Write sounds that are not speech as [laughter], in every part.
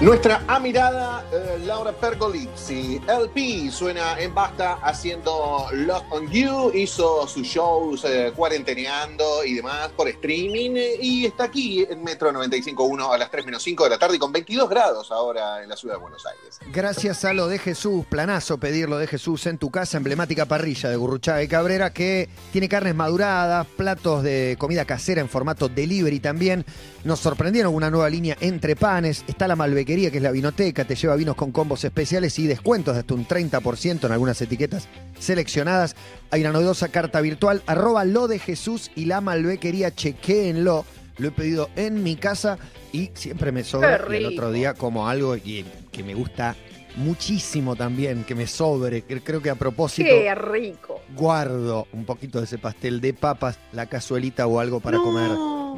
Nuestra amirada eh, Laura Pergolizzi, LP, suena en Basta haciendo Lost on You, hizo sus shows eh, cuarenteneando y demás por streaming y está aquí en Metro 95.1 a las 3 menos 5 de la tarde y con 22 grados ahora en la ciudad de Buenos Aires. Gracias a lo de Jesús, planazo pedirlo de Jesús en tu casa, emblemática parrilla de Gurruchaga y Cabrera que tiene carnes maduradas, platos de comida casera en formato delivery también. Nos sorprendieron una nueva línea entre panes, está la Malbequería que es la vinoteca, te lleva vinos con combos especiales y descuentos de hasta un 30% en algunas etiquetas seleccionadas. Hay una novedosa carta virtual, arroba lo de Jesús y la Malbequería, chequéenlo. Lo he pedido en mi casa y siempre me sobra. Y el otro día como algo que, que me gusta muchísimo también, que me sobre. que Creo que a propósito Qué rico. guardo un poquito de ese pastel de papas, la cazuelita o algo para No. comer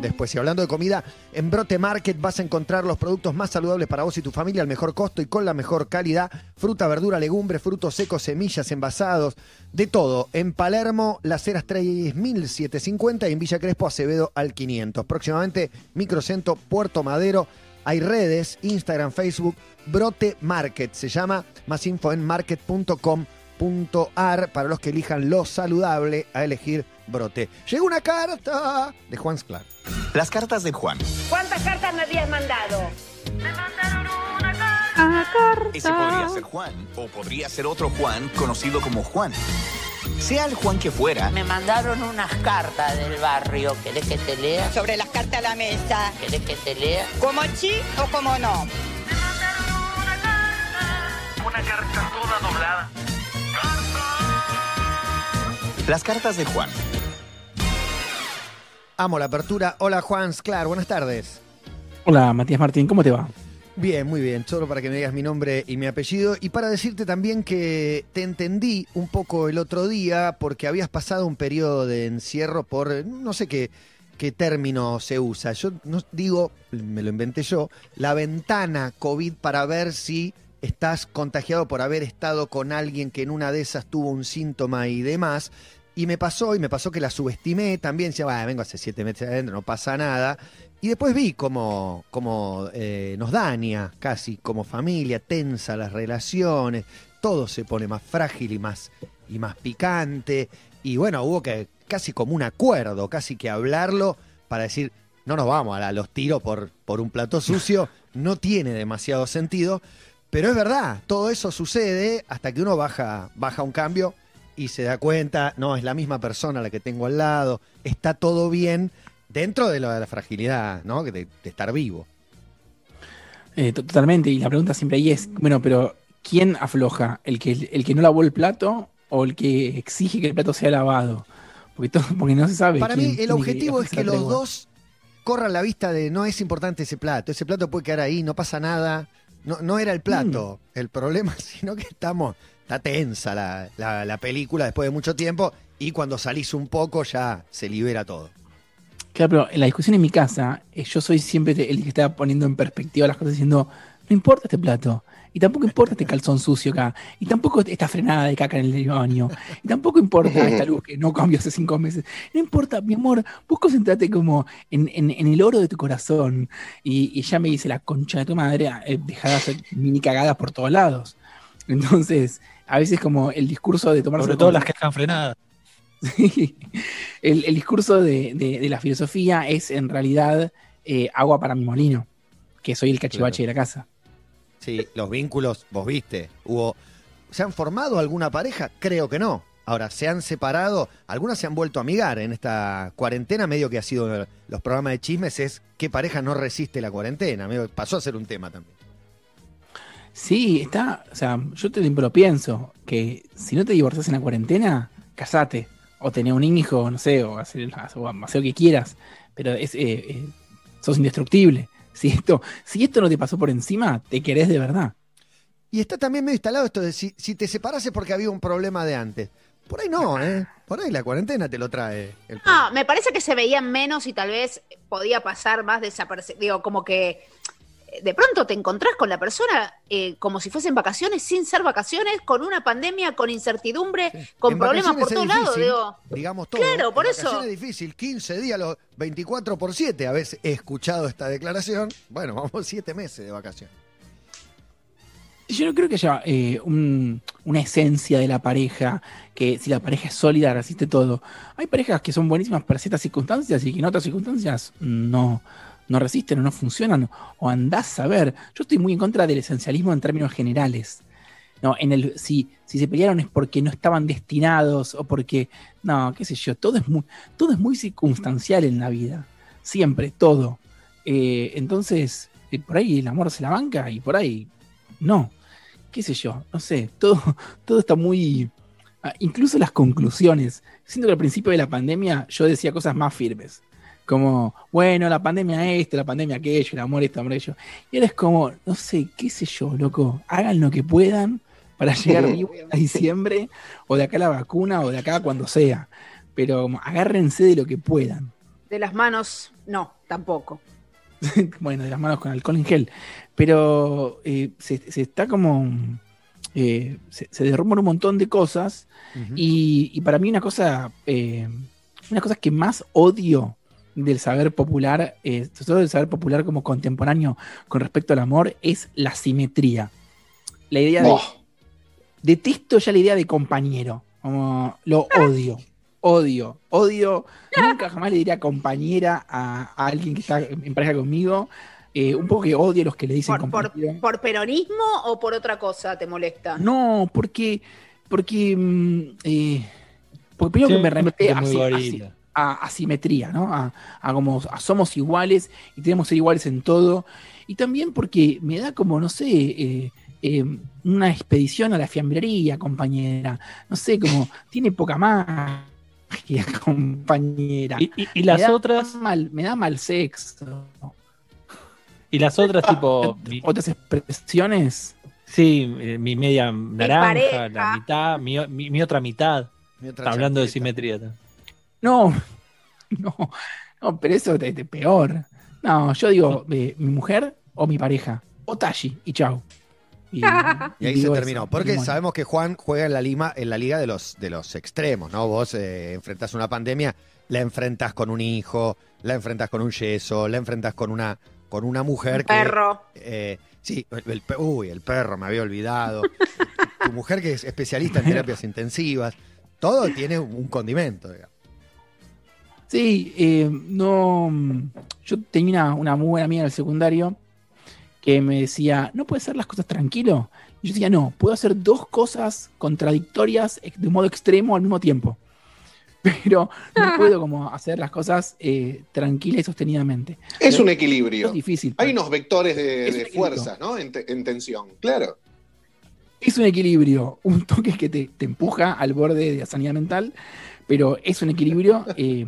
después. Y hablando de comida, en Brote Market vas a encontrar los productos más saludables para vos y tu familia al mejor costo y con la mejor calidad. Fruta, verdura, legumbre, frutos secos, semillas, envasados, de todo. En Palermo, Las Heras 3750 y en Villa Crespo, Acevedo al 500. Próximamente, Microcentro Puerto Madero. Hay redes, Instagram, Facebook, Brote Market se llama. Más info en market.com.ar para los que elijan lo saludable a elegir Brote. Llegó una carta de Juan Sclar. Las cartas de Juan. ¿Cuántas cartas me habías mandado? Ese podría ser Juan o podría ser otro Juan conocido como Juan. Sea el Juan que fuera, Me mandaron unas cartas del barrio. ¿Querés que te lea? sobre las cartas a la mesa, ¿Querés que te lea? como sí o como no. las cartas de Juan. Amo la apertura. Hola Juan Sclar, buenas tardes. Hola, Matías Martín, ¿cómo te va? Bien, muy bien. Solo para que me digas mi nombre y mi apellido. Y para decirte también que te entendí un poco el otro día porque habías pasado un periodo de encierro por no sé qué, qué término se usa. Yo no digo, me lo inventé yo, la ventana COVID para ver si estás contagiado por haber estado con alguien que en una de esas tuvo un síntoma y demás. Y me pasó, y me pasó que la subestimé también. Decía, "Bah, vengo hace siete meses adentro, no pasa nada. Y después vi cómo, cómo, eh, nos daña casi como familia, tensa las relaciones, todo se pone más frágil y más, y más picante. Y bueno, hubo que casi como un acuerdo, casi que hablarlo para decir, no nos vamos a la- los tiros por, por un plato [laughs] sucio, no tiene demasiado sentido. Pero es verdad, todo eso sucede hasta que uno baja, baja un cambio y se da cuenta, no, es la misma persona la que tengo al lado, está todo bien dentro de, lo de la fragilidad, ¿no? De, de estar vivo. Eh, to- totalmente, y la pregunta siempre ahí es, bueno, pero ¿quién afloja? ¿El que, el que no lavó el plato o el que exige que el plato sea lavado? Porque, todo, [laughs] porque no se sabe. Para quién mí el objetivo es que los dos corran la vista de no es importante ese plato, ese plato puede quedar ahí, no pasa nada, no, no era el plato el problema, [laughs] sino que estamos, está tensa la, la- la película después de mucho tiempo y cuando salís un poco ya se libera todo. Claro, pero en la discusión en mi casa, eh, yo soy siempre el que está poniendo en perspectiva las cosas diciendo, no importa este plato, y tampoco importa este calzón sucio acá, y tampoco esta frenada de caca en el baño, y tampoco importa esta luz que no cambió hace cinco meses. No importa, mi amor, vos concentrate como en, en- en el oro de tu corazón. Y, y ya me dice la concha de tu madre, eh, deja de hacer mini cagadas por todos lados. Entonces, a veces como el discurso de tomar Sobre todo las que están frenadas. Sí. [laughs] El, el discurso de, de- de la filosofía es en realidad eh, agua para mi molino, que soy el cachivache de la casa. Sí, los vínculos, vos viste, hubo. ¿Se han formado alguna pareja? Creo que no. Ahora, ¿se han separado? Algunas se han vuelto a amigar en esta cuarentena, medio que ha sido los programas de chismes, es qué pareja no resiste la cuarentena. medio pasó a ser un tema también. Sí, está, o sea, yo te lo pienso, que si no te divorcias en la cuarentena, casate, o tener un hijo, no sé, o hacer, o hacer lo que quieras, pero es, eh, eh, sos indestructible. [laughs] Si esto, si esto no te pasó por encima, te querés de verdad. Y está también medio instalado esto de si, si te separas es porque había un problema de antes. Por ahí no, ¿eh? Por ahí la cuarentena te lo trae. El problema. Ah, me parece que se veían menos y tal vez podía pasar más desapercibido. Digo, como que de pronto te encontrás con la persona eh, como si fuesen vacaciones, sin ser vacaciones, con una pandemia, con incertidumbre, con En problemas por todos lados. Digo, Digamos todo. Claro, por En eso. es difícil, 15 días, los 24 por 7. A veces he escuchado esta declaración. Bueno, [laughs] vamos 7 meses de vacaciones. Yo no creo que haya eh, un- una esencia de la pareja, que si la pareja es sólida, resiste todo. Hay parejas que son buenísimas para ciertas circunstancias y que en otras circunstancias no, no resisten o no funcionan, o andás a ver. Yo estoy muy en contra del esencialismo en términos generales. No, en el, si, si se pelearon es porque no estaban destinados o porque, no, qué sé yo, todo es muy, todo es muy circunstancial en la vida. Siempre, todo. Eh, entonces, eh, por ahí el amor se la banca y por ahí no. Qué sé yo, no sé, todo, [laughs] todo está muy... ah, Incluso las conclusiones. Siento que al principio de la pandemia yo decía cosas más firmes. Como, bueno, la pandemia esto, la pandemia aquello, el amor esto, el amor aquello. Y ahora es como, no sé, qué sé yo, loco. Hagan lo que puedan para llegar vivo a diciembre, o de acá a la vacuna, o de acá cuando sea. Pero como, agárrense de lo que puedan. De las manos, no, tampoco. [laughs] bueno, de las manos con alcohol en gel. Pero eh, se, se está como. eh, se, se derrumban un montón de cosas. Y para mí, una cosa. eh, una cosa que más odio del saber popular, eh, sobre todo del saber popular como contemporáneo con respecto al amor, es la simetría. La idea de. Detesto ya la idea de compañero. Como lo odio. Odio, odio. Nunca jamás le diría compañera a, a alguien que está en pareja conmigo. Eh, un poco que odio a los que le dicen ¿Por, por, peronismo o por otra cosa te molesta? No, porque. Porque. mm, eh, porque primero que me remete a, si- a ¿no? A, a como a somos iguales y tenemos que ser iguales en todo. Y también porque me da como, no sé, eh, eh, una expedición a la fiambrería, compañera. No sé, como tiene poca magia, [laughs] compañera. Y, y- y las me otras, mal, me da mal sexo. y las otras tipo, [laughs] Otras expresiones. sí, eh, mi media naranja, la mitad, mi, o- mi- mi otra mitad. Mientras Está hablando de simetría. ¿No? [laughs] No, no, pero eso es peor. No, yo digo, eh, mi mujer o mi pareja, o Tashi, y chau. Y, [laughs] Y ahí se terminó. eso, Porque sabemos que Juan juega en la, lima, en la liga de los, de los extremos, ¿no? Vos eh, enfrentás una pandemia, la enfrentás con un hijo, la enfrentás con un yeso, la enfrentás con una, con una mujer Un que. perro. eh, sí, el, el pe- uy, el perro, me había olvidado. [laughs] tu mujer que es especialista en terapias intensivas. Todo tiene un condimento, digamos. Sí, eh, no. Yo tenía una, una muy buena amiga en el secundario que me decía, ¿no puedes hacer las cosas tranquilo? Y yo decía, no, puedo hacer dos cosas contradictorias de modo extremo al mismo tiempo. [laughs] Pero no puedo como hacer las cosas eh, tranquila y sostenidamente. Es un equilibrio. es difícil. Hay unos vectores de, un de equilibrio. fuerzas, ¿no? En, te- en tensión, claro. Es un equilibrio, un toque que te, te empuja al borde de la sanidad mental, pero es un equilibrio. [laughs] eh,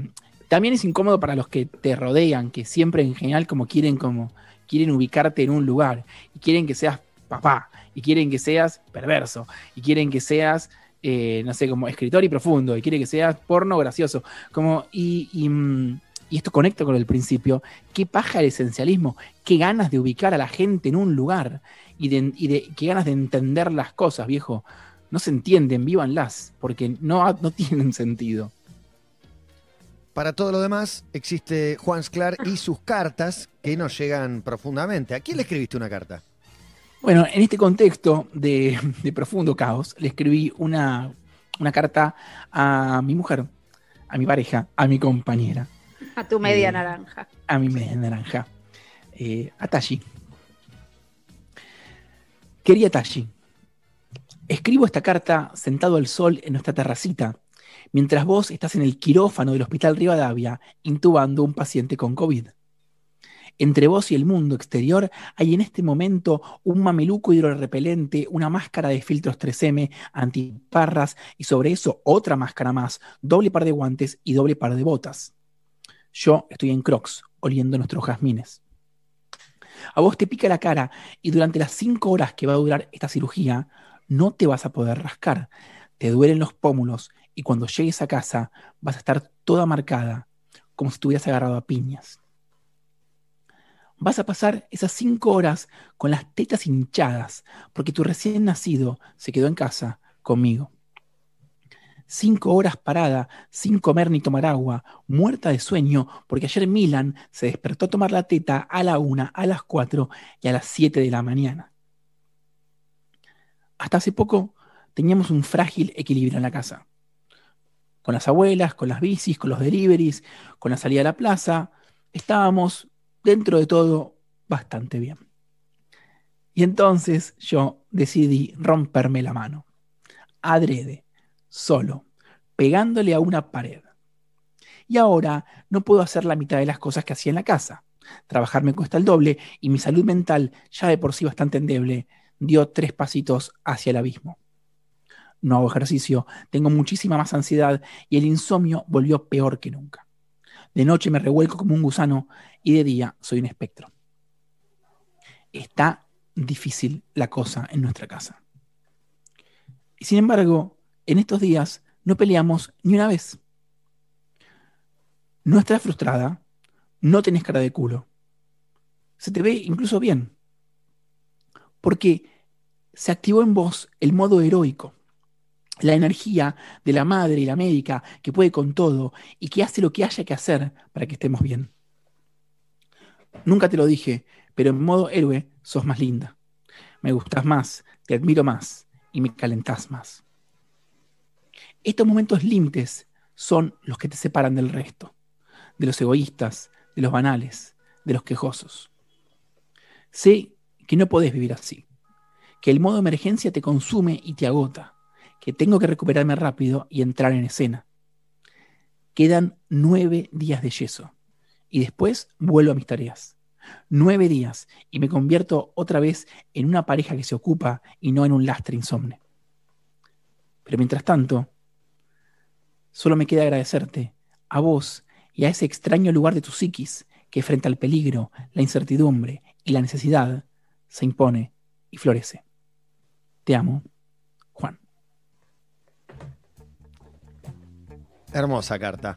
también es incómodo para los que te rodean, que siempre en general como quieren como quieren ubicarte en un lugar y quieren que seas papá y quieren que seas perverso y quieren que seas eh, no sé como escritor y profundo y quieren que seas porno gracioso como y, mm, y esto conecta con el principio qué paja el esencialismo qué ganas de ubicar a la gente en un lugar y de, y de qué ganas de entender las cosas, viejo. No se entienden, vívanlas, porque no, no [laughs] tienen sentido. Para todo lo demás, existe Juan Sclar y sus cartas que nos llegan profundamente. ¿A quién le escribiste una carta? Bueno, en este contexto de, de profundo caos, le escribí una, una carta a mi mujer, a mi pareja, a mi compañera, A tu media Eh, naranja. a mi media naranja, eh, a Tashi. Quería Tashi. Escribo esta carta sentado al sol en nuestra terracita, mientras vos estás en el quirófano del Hospital Rivadavia intubando un paciente con COVID. Entre vos y el mundo exterior hay en este momento un mameluco hidrorrepelente, una máscara de filtros 3M, antiparras y sobre eso otra máscara más, doble par de guantes y doble par de botas. Yo estoy en Crocs, oliendo nuestros jazmines. A vos te pica la cara y durante las cinco horas que va a durar esta cirugía, no te vas a poder rascar. Te duelen los pómulos y cuando llegues a casa vas a estar toda marcada, como si estuvieras agarrado a piñas. Vas a pasar esas cinco horas con las tetas hinchadas, porque tu recién nacido se quedó en casa conmigo. Cinco horas parada, sin comer ni tomar agua, muerta de sueño, porque ayer Milan se despertó a tomar la teta a la una, a las cuatro y a las siete de la mañana. hasta hace poco teníamos un frágil equilibrio en la casa. Con las abuelas, con las bicis, con los deliveries, con la salida a la plaza, estábamos dentro de todo bastante bien. Y entonces yo decidí romperme la mano, adrede, solo, pegándole a una pared. Y ahora no puedo hacer la mitad de las cosas que hacía en la casa. Trabajar me cuesta el doble y mi salud mental, ya de por sí bastante endeble, dio tres pasitos hacia el abismo. No hago ejercicio, tengo muchísima más ansiedad y el insomnio volvió peor que nunca. De noche me revuelco como un gusano y de día soy un espectro. Está difícil la cosa en nuestra casa. Y sin embargo, en estos días no peleamos ni una vez. No estás frustrada, no tenés cara de culo. Se te ve incluso bien. Porque se activó en vos el modo heroico, la energía de la madre y la médica que puede con todo y que hace lo que haya que hacer para que estemos bien. Nunca te lo dije, pero en modo héroe sos más linda. Me gustas más, te admiro más y me calentás más. Estos momentos límites son los que te separan del resto, de los egoístas, de los banales, de los quejosos. Sé que no podés vivir así, que el modo emergencia te consume y te agota, que tengo que recuperarme rápido y entrar en escena. Quedan nueve días de yeso y después vuelvo a mis tareas. Nueve días y me convierto otra vez en una pareja que se ocupa y no en un lastre insomne. Pero mientras tanto, solo me queda agradecerte a vos y a ese extraño lugar de tu psiquis que frente al peligro, la incertidumbre y la necesidad se impone y florece. Te amo, Hermosa carta.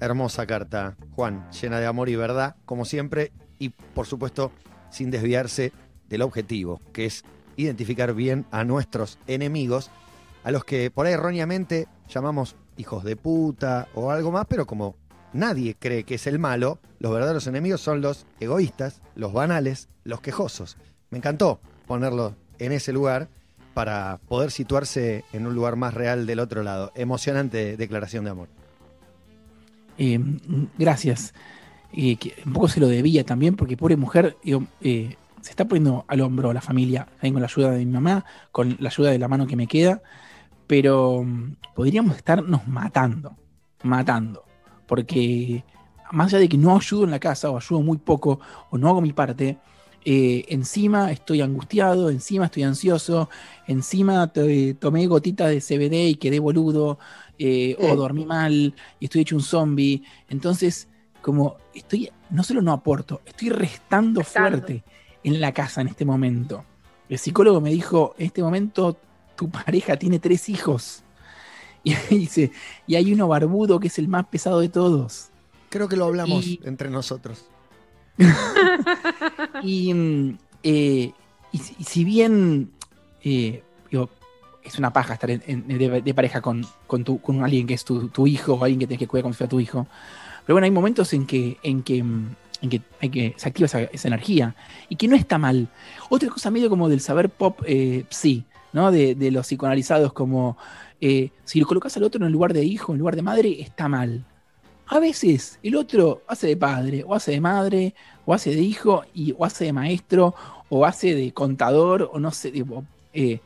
Hermosa carta, Juan, llena de amor y verdad, como siempre, y por supuesto sin desviarse del objetivo, que es identificar bien a nuestros enemigos, a los que por ahí erróneamente llamamos hijos de puta o algo más, pero como nadie cree que es el malo, los verdaderos enemigos son los egoístas, los banales, los quejosos. Me encantó ponerlo en ese lugar para poder situarse en un lugar más real del otro lado. Emocionante declaración de amor. Eh, gracias. Eh, que un poco se lo debía también, porque pobre mujer eh, se está poniendo al hombro la familia, también con la ayuda de mi mamá, con la ayuda de la mano que me queda, pero mm, podríamos estarnos matando, matando, porque más allá de que no ayudo en la casa o ayudo muy poco o no hago mi parte, eh, encima estoy angustiado, encima estoy ansioso, encima tomé gotitas de CBD y quedé boludo, eh, o dormí mal y estoy hecho un zombie. Entonces, como estoy, no solo no aporto, estoy restando, Restando. fuerte en la casa en este momento. El psicólogo me dijo, en este momento tu [laughs] pareja tiene tres hijos. [laughs] Y dice, y hay uno barbudo que es el más pesado de todos. Creo que lo hablamos Y- entre nosotros. [laughs] Y, mm, eh, y si- bien eh, es una paja estar de, pareja con, con, tu- con alguien que es tu, hijo o alguien que tienes que cuidar si fuera tu hijo, pero bueno, hay momentos en que, en que, mm, en que, hay que se activa esa, energía y que no está mal. Otra cosa medio como del saber pop eh, ¿no? De, de los psicoanalizados, como eh, si lo colocas al otro en el lugar de hijo, en lugar de madre, está mal. A veces el otro hace de padre, o hace de madre, o hace de hijo, y, o hace de maestro, o hace de contador, o no sé, eh,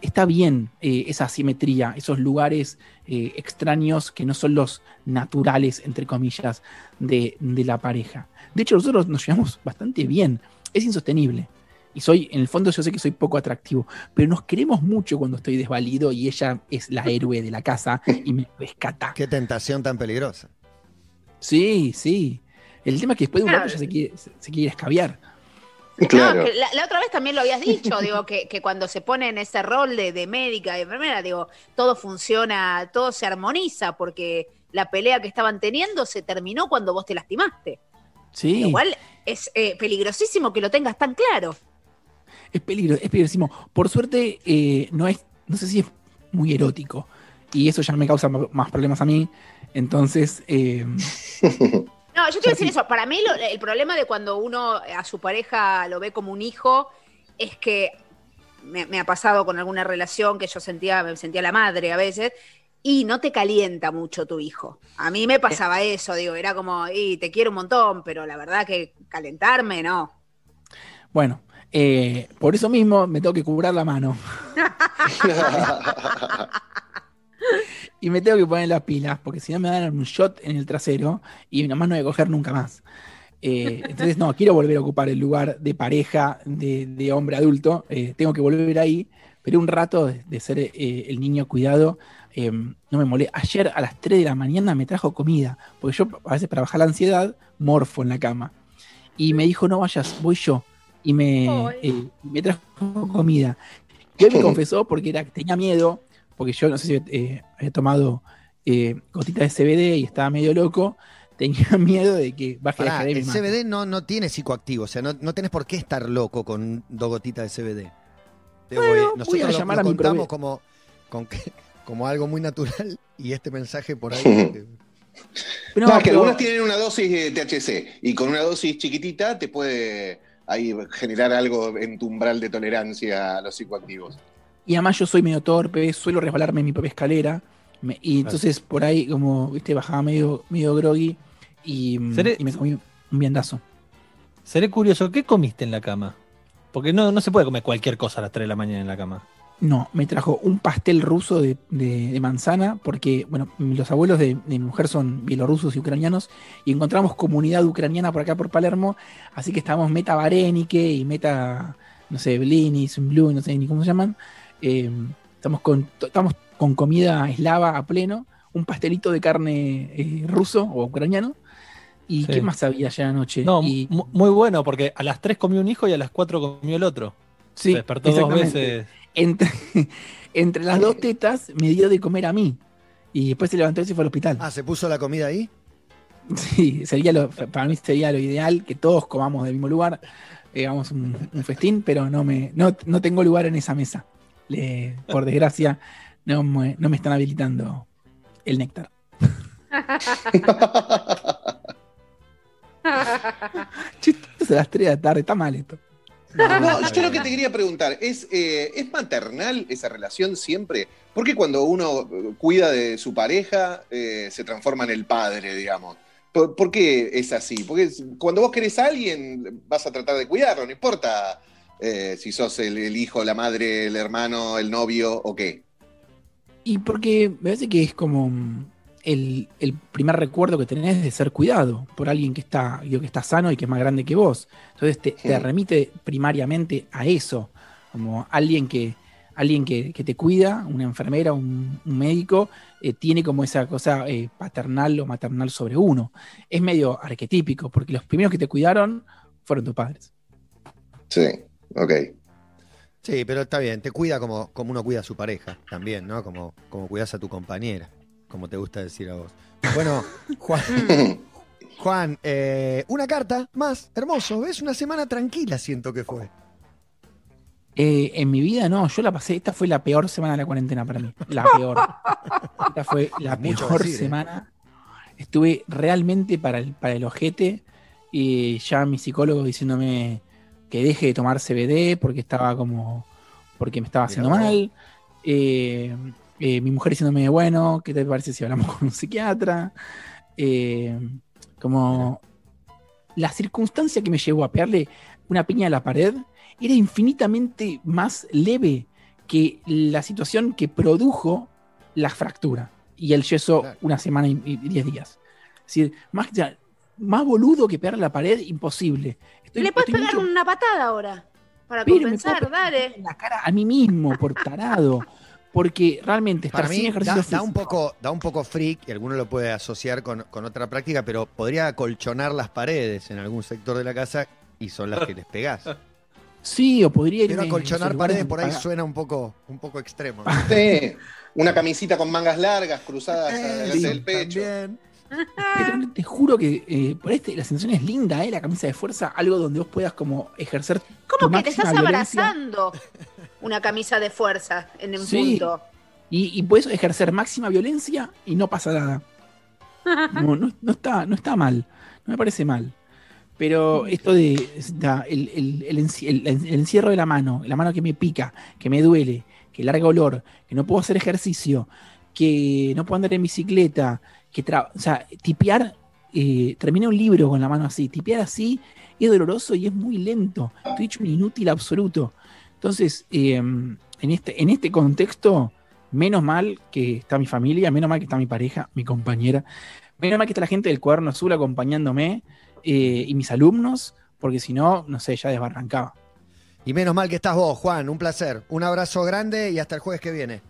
está bien eh, esa asimetría, esos lugares eh, extraños que no son los naturales, entre comillas, de, de la pareja. De hecho, nosotros nos llevamos bastante bien. Es insostenible. Y soy, en el fondo, yo sé que soy poco atractivo, pero nos queremos mucho cuando estoy desvalido y ella es la héroe de la casa y me rescata. Qué tentación tan peligrosa. Sí, sí. El tema es que después de un Claro. rato ya se quiere, se, quiere escabiar. Claro. No, que la, la otra vez también lo habías dicho, digo, que, que cuando se pone en ese rol de, de médica, de enfermera, digo, todo funciona, todo se armoniza, porque la pelea que estaban teniendo se terminó cuando vos te lastimaste. Sí. Lo cual es eh, peligrosísimo que lo tengas tan claro. Es peligro, es peligrosísimo. Por suerte, eh, no es, no sé si es muy erótico. Y eso ya me causa más problemas a mí. Entonces, eh, [laughs] No, yo a decir eso. Para mí, lo- el problema de cuando uno a su pareja lo ve como un hijo es que me, me ha pasado con alguna relación que yo sentía, me sentía la madre a veces, y no te calienta mucho tu hijo. A mí me pasaba eso, digo, era como, y te quiero un montón, pero la verdad que calentarme, no. Bueno, eh, por eso mismo me tengo que cubrar la mano. [laughs] y me tengo que poner las pilas, porque si no me dan un shot en el trasero y nada más no voy a coger nunca más. Eh, [laughs] entonces, no, quiero volver a ocupar el lugar de pareja, de, de hombre adulto. eh, tengo que volver ahí, pero un rato de, de ser eh, el niño cuidado no me molé. Ayer a las 3 de la mañana me trajo comida, porque yo a veces para bajar la ansiedad morfo en la cama. Y me dijo, no vayas, voy yo. Y me, eh, me trajo comida. Y me confesó porque era, tenía miedo, porque yo no sé si eh, había tomado eh, gotitas de CBD y estaba medio loco. [laughs] Tenía miedo de que baje la Pará, y el. CBD no, no tiene psicoactivo, o sea, no, no tenés por qué estar loco con dos gotitas de CBD. Te Bueno, voy- voy nosotros a lo, llamar lo a mi contamos prove- como, con que- como algo muy natural [laughs] y este mensaje por ahí. eh, Pero No, no, es que pero- algunos tienen una dosis de THC y con una dosis chiquitita te puede ahí generar algo en tu umbral de tolerancia a los psicoactivos. Y además yo soy medio torpe, suelo resbalarme en mi propia escalera. me- y entonces por ahí, como, viste, bajaba medio, medio groggy y, mm, Seré- y me comí un viandazo. Seré curioso, ¿qué comiste en la cama? Porque no, no se puede comer cualquier cosa a las 3 de la mañana en la cama. No, me trajo un pastel ruso de, de- de manzana, porque, bueno, los abuelos de, de mi mujer son bielorrusos y ucranianos, y encontramos comunidad ucraniana por acá por Palermo, así que estábamos meta Varenike y meta, no sé, Blinis, Blue, no sé ni cómo se llaman. Eh, estamos, con, estamos con comida eslava a pleno, un pastelito de carne eh, ruso o ucraniano, y Sí. ¿qué más había ayer anoche? No, y, muy bueno, porque a las 3 comió un hijo y a las 4 comió el otro. sí, Se despertó dos veces. Entre, [laughs] entre las dos tetas me dio de comer a mí. Y después se levantó y se fue al hospital. Ah, ¿se puso la comida ahí? [laughs] Sí, sería lo, para mí sería lo ideal que todos comamos del mismo lugar, hagamos un, un festín, pero no me no, no tengo lugar en esa mesa. Le- por desgracia, no me, no me están habilitando el néctar. [laughs] Es a las 3 de la tarde, está mal esto. No, yo lo que te quería preguntar, ¿es, eh, ¿es maternal esa relación siempre? ¿Por qué cuando uno eh, cuida de su pareja eh, se transforma en el padre, digamos? ¿Por, por qué es así? Porque cuando vos querés a alguien vas a tratar de cuidarlo, no importa eh, si sos el, el hijo, la madre, el hermano, el novio o qué. Y porque me parece que es como el, el primer recuerdo que tenés de ser cuidado por alguien que está, digo, que está sano y que es más grande que vos. Entonces te, remite primariamente a eso, como alguien que, alguien que, que te cuida, una enfermera, un, un médico, eh, tiene como esa cosa eh, paternal o maternal sobre uno. Es medio arquetípico, porque los primeros que te cuidaron fueron tus padres. Sí, ok. Sí, pero está bien, te cuida como, como uno cuida a su pareja también, ¿no? Como, como cuidas a tu compañera, como te gusta decir a vos. Bueno, Juan, [laughs] Juan eh, una carta más, hermoso, ¿ves? Una semana tranquila siento que fue. Eh, en mi vida no, yo la pasé, esta fue la peor semana de la cuarentena para mí, la peor. Esta fue la Mucho peor decir, ¿eh? semana. Estuve realmente para el, para el ojete y ya mi psicólogo diciéndome que deje de tomar CBD porque estaba como, porque me estaba haciendo mal. Eh, eh, mi mujer diciéndome, bueno, ¿qué te parece si hablamos [laughs] con un psiquiatra? Eh, como la circunstancia que me llevó a pegarle una piña a la pared era infinitamente más leve que la situación que produjo la fractura y el yeso Claro. una semana y y diez días. Es decir, más, ya- más boludo que pegarle a la pared, imposible. Estoy- Le puedes pegar mucho- una patada ahora. Para pero me compensar, puedo pegar dale. en la cara a mí mismo por tarado. [laughs] Porque realmente estar Para mí sin da, ejercicio da un poco, da un poco freak, y alguno lo puede asociar con, con otra práctica, pero podría acolchonar las paredes en algún sector de la casa y son las que les pegás. Sí, o podría irme. Pero acolchonar paredes por ahí suena un poco, un poco extremo. Sí, una camisita con mangas largas cruzadas Eh, sí, del pecho. también. Pero te juro que eh, por este, la sensación es linda, ¿eh? La camisa de fuerza, algo donde vos puedas como ejercer. ¿Cómo tu que te estás violencia abrazando una camisa de fuerza en un Sí. punto? Y, y puedes ejercer máxima violencia y no pasa nada. No, no, no está, no está mal. No me parece mal. Pero esto de da, el, el- el enci- el- el encierro de la mano, la mano que me pica, que me duele, que larga olor, que no puedo hacer ejercicio, que no puedo andar en bicicleta, que tra- o sea, tipear, eh, terminé un libro con la mano así, tipear así es doloroso y es muy lento. Estoy hecho un inútil absoluto. Entonces, eh, en, este, en este contexto, menos mal que está mi familia, menos mal que está mi pareja, mi compañera, menos mal que está la gente del cuaderno azul acompañándome eh, y mis alumnos, porque si no, no sé, ya desbarrancaba. Y menos mal que estás vos, Juan. Un placer. Un abrazo grande y hasta el jueves que viene.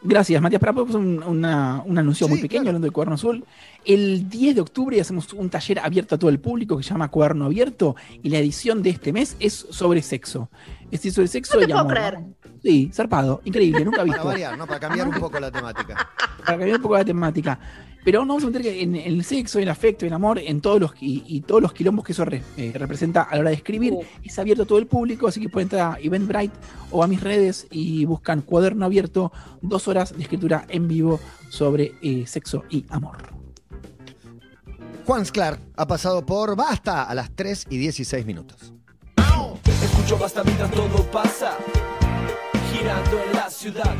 Gracias, Matías. Para pues, un, una- un anuncio Sí, muy pequeño claro. hablando del Cuaderno Azul. El 10 de octubre hacemos un taller abierto a todo el público que se llama Cuaderno Abierto y la edición de este mes es sobre sexo. Es decir, sobre sexo No te y puedo amor. creer. Sí, zarpado, increíble, nunca Para visto. variar, ¿no? Para cambiar un [laughs] poco la temática. para cambiar un poco la temática. Pero vamos a meter que en, en el sexo, el afecto, el amor, en todos los y, y todos los quilombos que eso re- eh, representa a la hora de escribir, Uh. es abierto a todo el público, así que pueden entrar a Eventbrite o a mis redes y buscan cuaderno abierto, dos horas de escritura en vivo sobre eh, sexo y amor. Juan Sclar ha pasado por Basta a las 3 y 16 minutos. Escucho basta mientras todo pasa, girando en la ciudad.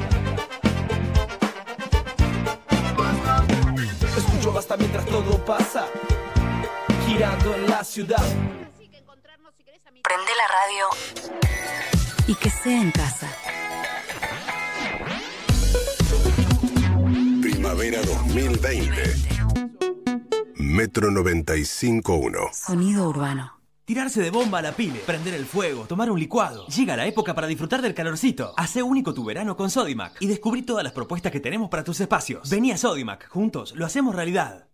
Escucho basta mientras todo pasa, girando en la ciudad. Prende la radio y que sea en casa. Primavera 2020. Metro 95.1. Sonido urbano. Tirarse de bomba a la pile, prender el fuego, tomar un licuado. Llega la época para disfrutar del calorcito. Hace único tu verano con Sodimac y descubrí todas las propuestas que tenemos para tus espacios. Vení a Sodimac, juntos lo hacemos realidad.